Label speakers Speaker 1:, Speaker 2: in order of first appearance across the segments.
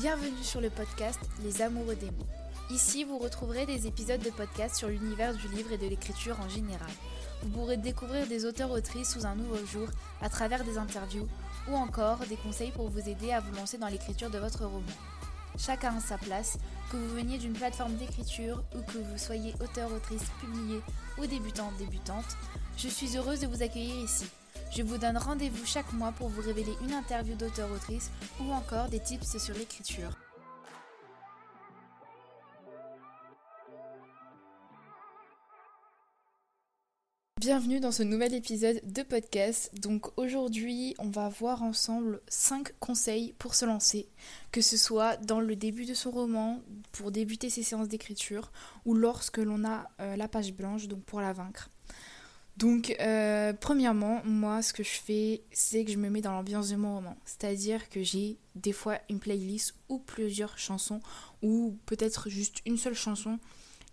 Speaker 1: Bienvenue sur le podcast Les Amoureux des mots. Ici, vous retrouverez des épisodes de podcast sur l'univers du livre et de l'écriture en général. Vous pourrez découvrir des auteurs-autrices sous un nouveau jour à travers des interviews ou encore des conseils pour vous aider à vous lancer dans l'écriture de votre roman. Chacun a sa place, que vous veniez d'une plateforme d'écriture ou que vous soyez auteur-autrice publié ou débutante-débutante, je suis heureuse de vous accueillir ici. Je vous donne rendez-vous chaque mois pour vous révéler une interview d'auteur-autrice ou encore des tips sur l'écriture. Bienvenue dans ce nouvel épisode de podcast. Donc aujourd'hui, on va voir ensemble 5 conseils pour se lancer, que ce soit dans le début de son roman, pour débuter ses séances d'écriture, ou lorsque l'on a euh, la page blanche, donc pour la vaincre. Donc euh, premièrement, moi ce que je fais, c'est que je me mets dans l'ambiance de mon roman. C'est-à-dire que j'ai des fois une playlist ou plusieurs chansons, ou peut-être juste une seule chanson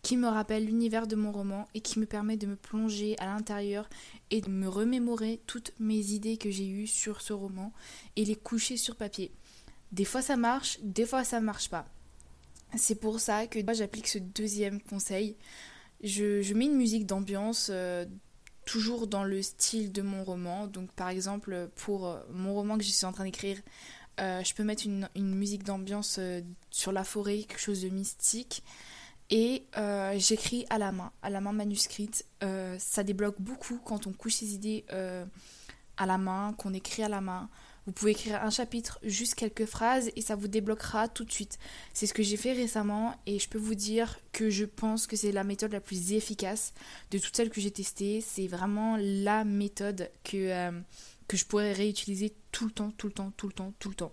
Speaker 1: qui me rappelle l'univers de mon roman et qui me permet de me plonger à l'intérieur et de me remémorer toutes mes idées que j'ai eues sur ce roman et les coucher sur papier. Des fois ça marche, des fois ça marche pas. C'est pour ça que moi j'applique ce deuxième conseil. Je, mets une musique d'ambiance euh, toujours dans le style de mon roman. Donc par exemple pour euh, mon roman que je suis en train d'écrire, euh, je peux mettre une, musique d'ambiance sur la forêt, quelque chose de mystique. Et euh, j'écris à la main, à la main manuscrite. Euh, ça débloque beaucoup quand on couche ses idées euh, à la main, qu'on écrit à la main. Vous pouvez écrire un chapitre, juste quelques phrases, et ça vous débloquera tout de suite. C'est ce que j'ai fait récemment, et je peux vous dire que je pense que c'est la méthode la plus efficace de toutes celles que j'ai testées. C'est vraiment la méthode que, que je pourrais réutiliser tout le temps, tout le temps, tout le temps, tout le temps.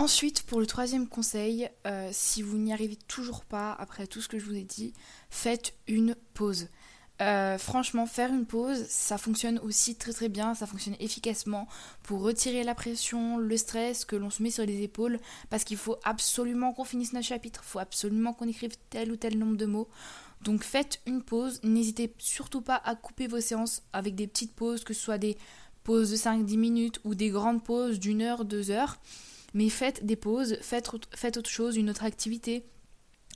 Speaker 1: Ensuite, pour le troisième conseil, euh, si vous n'y arrivez toujours pas après tout ce que je vous ai dit, faites une pause. Euh, franchement, faire une pause, ça fonctionne aussi très très bien, ça fonctionne efficacement pour retirer la pression, le stress que l'on se met sur les épaules, parce qu'il faut absolument qu'on finisse notre chapitre, il faut absolument qu'on écrive tel ou tel nombre de mots. Donc faites une pause, n'hésitez surtout pas à couper vos séances avec des petites pauses, que ce soit des pauses de 5-10 minutes ou des grandes pauses d'une heure, deux heures. Mais faites des pauses, faites, faites autre chose, une autre activité.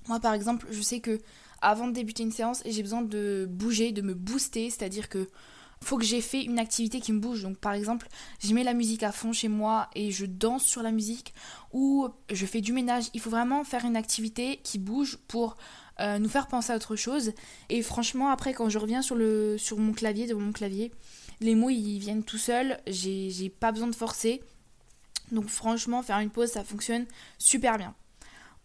Speaker 1: Moi par exemple, je sais que avant de débuter une séance, j'ai besoin de bouger, de me booster, c'est-à-dire que faut que j'ai fait une activité qui me bouge. Donc par exemple, je mets la musique à fond chez moi et je danse sur la musique ou je fais du ménage. Il faut vraiment faire une activité qui bouge pour euh, nous faire penser à autre chose. Et franchement, après quand je reviens sur, mon clavier, mon clavier, les mots ils viennent tout seuls, j'ai pas besoin de forcer. Donc franchement, faire une pause, ça fonctionne super bien.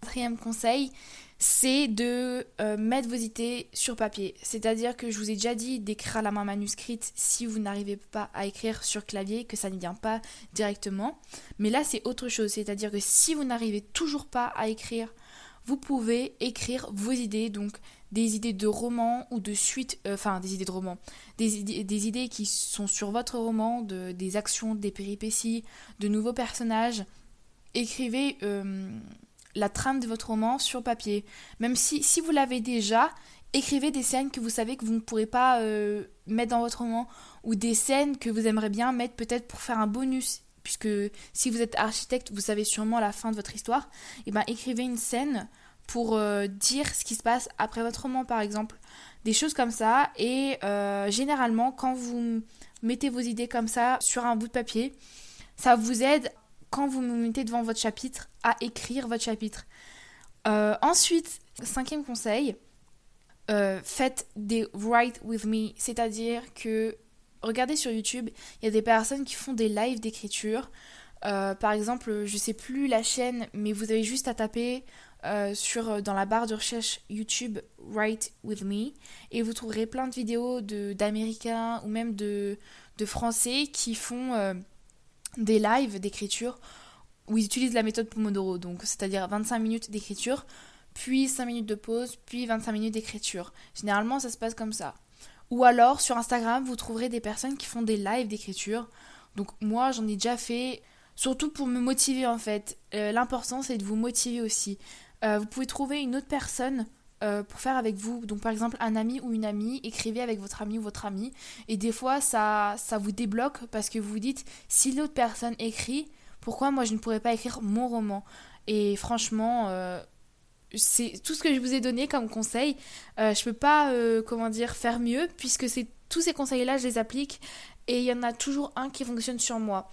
Speaker 1: Quatrième conseil, c'est de euh, mettre vos idées sur papier. C'est-à-dire que je vous ai déjà dit d'écrire à la main manuscrite si vous n'arrivez pas à écrire sur clavier, que ça ne vient pas directement. Mais là, c'est autre chose. C'est-à-dire que si vous n'arrivez toujours pas à écrire, vous pouvez écrire vos idées. Donc des idées de romans ou de suite, euh, enfin des idées de romans, des idées, des idées qui sont sur votre roman, de, des actions, des péripéties, de nouveaux personnages. Écrivez euh, la trame de votre roman sur papier. Même si, si vous l'avez déjà, écrivez des scènes que vous savez que vous ne pourrez pas euh, mettre dans votre roman ou des scènes que vous aimeriez bien mettre peut-être pour faire un bonus. Puisque si vous êtes architecte, vous savez sûrement la fin de votre histoire. Et eh ben écrivez une scène pour euh, dire ce qui se passe après votre roman par exemple. Des choses comme ça. Et euh, généralement, quand vous mettez vos idées comme ça sur un bout de papier, ça vous aide quand vous vous mettez devant votre chapitre à écrire votre chapitre. Euh, ensuite, cinquième conseil, faites des write with me, c'est-à-dire que regardez sur YouTube, il y a des personnes qui font des lives d'écriture. par exemple, je sais plus la chaîne, mais vous avez juste à taper euh, sur, euh, dans la barre de recherche YouTube Write With Me et vous trouverez plein de vidéos d'Américains ou même de, de, Français qui font euh, des lives d'écriture où ils utilisent la méthode Pomodoro, donc c'est-à-dire 25 minutes d'écriture, puis 5 minutes de pause, puis 25 minutes d'écriture. Généralement ça se passe comme ça. Ou alors sur Instagram vous trouverez des personnes qui font des lives d'écriture. Donc moi j'en ai déjà fait surtout pour me motiver en fait. L'important c'est de vous motiver aussi. Euh, vous pouvez trouver une autre personne euh, pour faire avec vous. Donc par exemple un ami ou une amie, écrivez avec votre ami ou votre amie. Et des fois ça, ça vous débloque parce que vous vous dites si l'autre personne écrit, pourquoi moi je ne pourrais pas écrire mon roman? Et franchement, c'est tout ce que je vous ai donné comme conseil. je peux pas, comment dire, faire mieux puisque tous ces conseils-là, je les applique et il y en a toujours un qui fonctionne sur moi.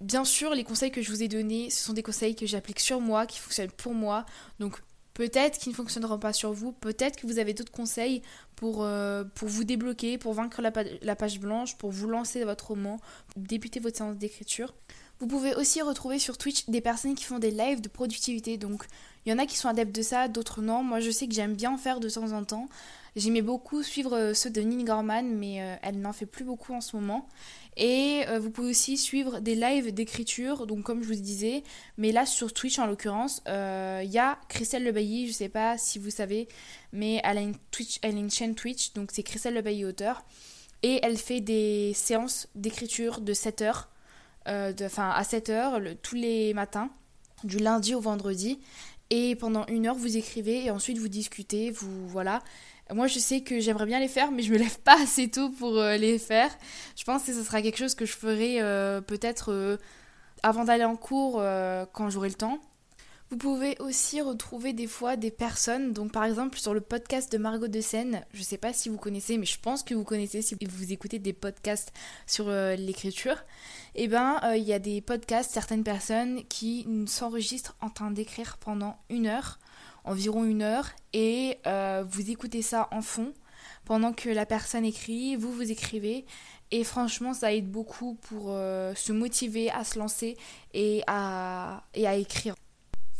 Speaker 1: Bien sûr, les conseils que je vous ai donnés, ce sont des conseils que j'applique sur moi, qui fonctionnent pour moi. Donc peut-être qu'ils ne fonctionneront pas sur vous, peut-être que vous avez d'autres conseils pour, euh, vous débloquer, pour vaincre la, page blanche, pour vous lancer votre roman, débuter votre séance d'écriture. Vous pouvez aussi retrouver sur Twitch des personnes qui font des lives de productivité. Donc il y en a qui sont adeptes de ça, d'autres non. Moi je sais que j'aime bien en faire de temps en temps. J'aimais beaucoup suivre euh, ceux de Nina Gorman, mais euh, elle n'en fait plus beaucoup en ce moment. Et euh, vous pouvez aussi suivre des lives d'écriture, donc comme je vous disais, mais là sur Twitch en l'occurrence, il y a Christelle Lebailly, je sais pas si vous savez, mais elle a une, Twitch, elle a une chaîne Twitch, donc c'est Christelle Lebailly auteur, et elle fait des séances d'écriture de 7 heures, enfin à 7 heures tous les matins, du lundi au vendredi, et pendant une heure vous écrivez et ensuite vous discutez, vous voilà. Moi, je sais que j'aimerais bien les faire, mais je me lève pas assez tôt pour euh, les faire. Je pense que ce sera quelque chose que je ferai euh, peut-être euh, avant d'aller en cours quand j'aurai le temps. Vous pouvez aussi retrouver des fois des personnes, donc par exemple sur le podcast de Margot de Seine, je sais pas si vous connaissez, mais je pense que vous connaissez si vous écoutez des podcasts sur l'écriture. Et eh ben, il y a des podcasts, certaines personnes qui s'enregistrent en train d'écrire pendant une heure environ une heure et euh, vous écoutez ça en fond pendant que la personne écrit, vous vous écrivez et franchement ça aide beaucoup pour euh, se motiver à se lancer et à écrire.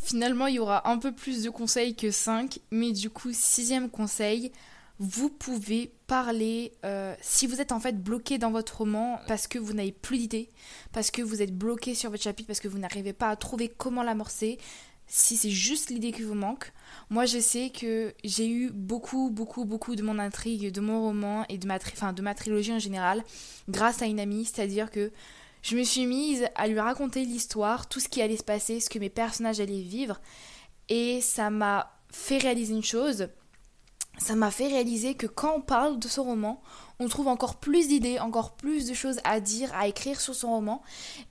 Speaker 1: Finalement il y aura un peu plus de conseils que 5 mais du coup sixième conseil, vous pouvez parler euh, si vous êtes en fait bloqué dans votre roman parce que vous n'avez plus d'idées, parce que vous êtes bloqué sur votre chapitre, parce que vous n'arrivez pas à trouver comment l'amorcer, si c'est juste l'idée qui vous manque. Moi, je sais que j'ai eu beaucoup, beaucoup, beaucoup de mon intrigue, de mon roman et de ma, de ma trilogie en général grâce à une amie, c'est-à-dire que je me suis mise à lui raconter l'histoire, tout ce qui allait se passer, ce que mes personnages allaient vivre, et ça m'a fait réaliser une chose. Ça m'a fait réaliser que quand on parle de son roman, on trouve encore plus d'idées, encore plus de choses à dire, à écrire sur son roman.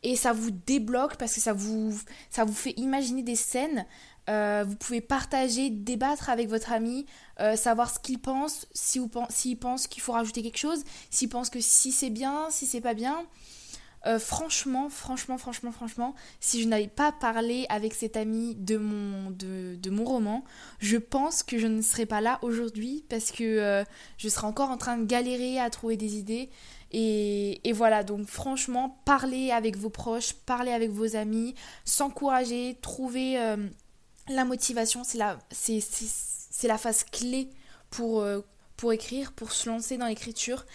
Speaker 1: Et ça vous débloque parce que ça vous, ça vous fait imaginer des scènes. Euh, vous pouvez partager, débattre avec votre ami, euh, savoir ce qu'il pense, s'il si pense qu'il faut rajouter quelque chose, s'il pense que si c'est bien, si c'est pas bien. Euh, franchement, franchement, franchement, franchement, si je n'avais pas parlé avec cet ami de mon, de, de, mon roman, je pense que je ne serais pas là aujourd'hui parce que euh, je serais encore en train de galérer à trouver des idées. Et, et, voilà, donc franchement, parler avec vos proches, parler avec vos amis, s'encourager, trouver euh, la motivation, c'est la, c'est, la phase clé pour, pour écrire, pour se lancer dans l'écriture.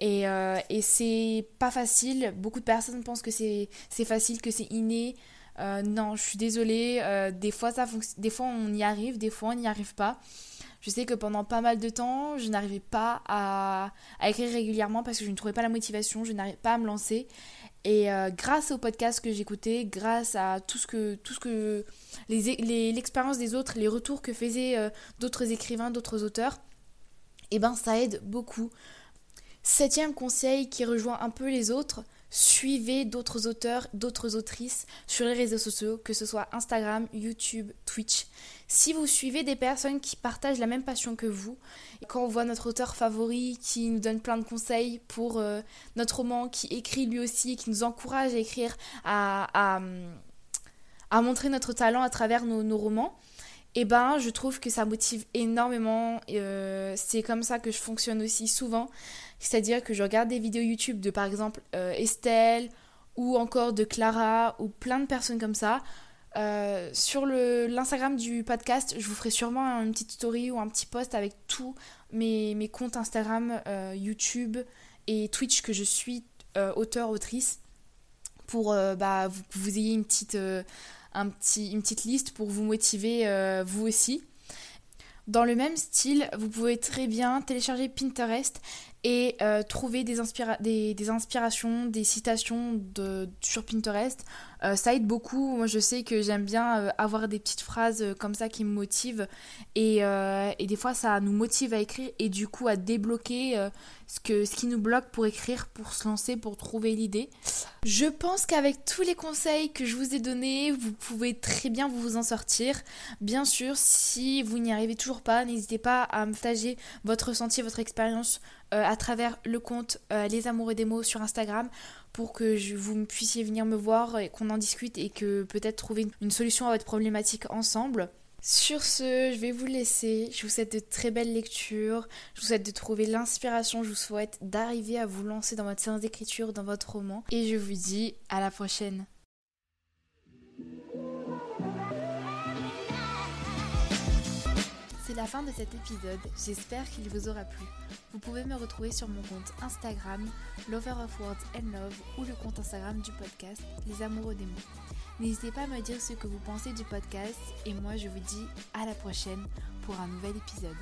Speaker 1: Et, euh, et c'est pas facile. Beaucoup de personnes pensent que c'est facile, que c'est inné. Euh, non, je suis désolée. Euh, des, fois, ça des fois, on y arrive, des fois, on n'y arrive pas. Je sais que pendant pas mal de temps, je n'arrivais pas à, écrire régulièrement parce que je ne trouvais pas la motivation, je n'arrivais pas à me lancer. Et grâce au podcast que j'écoutais, grâce à tout ce que, tout ce que l'expérience des autres, les retours que faisaient d'autres écrivains, d'autres auteurs, et eh ben ça aide beaucoup. Septième conseil qui rejoint un peu les autres, suivez d'autres auteurs, d'autres autrices sur les réseaux sociaux, que ce soit Instagram, YouTube, Twitch. Si vous suivez des personnes qui partagent la même passion que vous, quand on voit notre auteur favori qui nous donne plein de conseils pour euh, notre roman, qui écrit lui aussi, qui nous encourage à écrire, à, à, montrer notre talent à travers nos, romans, et eh ben je trouve que ça motive énormément. Euh, c'est comme ça que je fonctionne aussi souvent. C'est-à-dire que je regarde des vidéos YouTube de par exemple euh, Estelle ou encore de Clara ou plein de personnes comme ça. Euh, sur l'Instagram du podcast, je vous ferai sûrement une petite story ou un petit post avec tous mes, mes comptes Instagram, YouTube et Twitch que je suis auteur, autrice pour bah, vous, que vous ayez une petite, un petit, une petite liste pour vous motiver vous aussi. Dans le même style, vous pouvez très bien télécharger Pinterest et euh, trouver des, des, inspirations, des citations sur Pinterest. Euh, ça aide beaucoup. Moi, je sais que j'aime bien euh, avoir des petites phrases comme ça qui me motivent. Et, et, des fois, ça nous motive à écrire et du coup à débloquer ce, que, ce qui nous bloque pour écrire, pour se lancer, pour trouver l'idée. Je pense qu'avec tous les conseils que je vous ai donnés, vous pouvez très bien vous en sortir. Bien sûr, si vous n'y arrivez toujours pas, n'hésitez pas à me partager votre ressenti, votre expérience euh, à travers le compte euh, Les Amoureux des mots sur Instagram pour que vous puissiez venir me voir et qu'on en discute et que peut-être trouver une solution à votre problématique ensemble. Sur ce, je vais vous laisser. Je vous souhaite de très belles lectures. Je vous souhaite de trouver l'inspiration. Je vous souhaite d'arriver à vous lancer dans votre séance d'écriture, dans votre roman. Et je vous dis à la prochaine. La fin de cet épisode. J'espère qu'il vous aura plu. Vous pouvez me retrouver sur mon compte Instagram, Lover of Words and Love, ou le compte Instagram du podcast, Les Amoureux des mots. N'hésitez pas à me dire ce que vous pensez du podcast et moi je vous dis à la prochaine pour un nouvel épisode.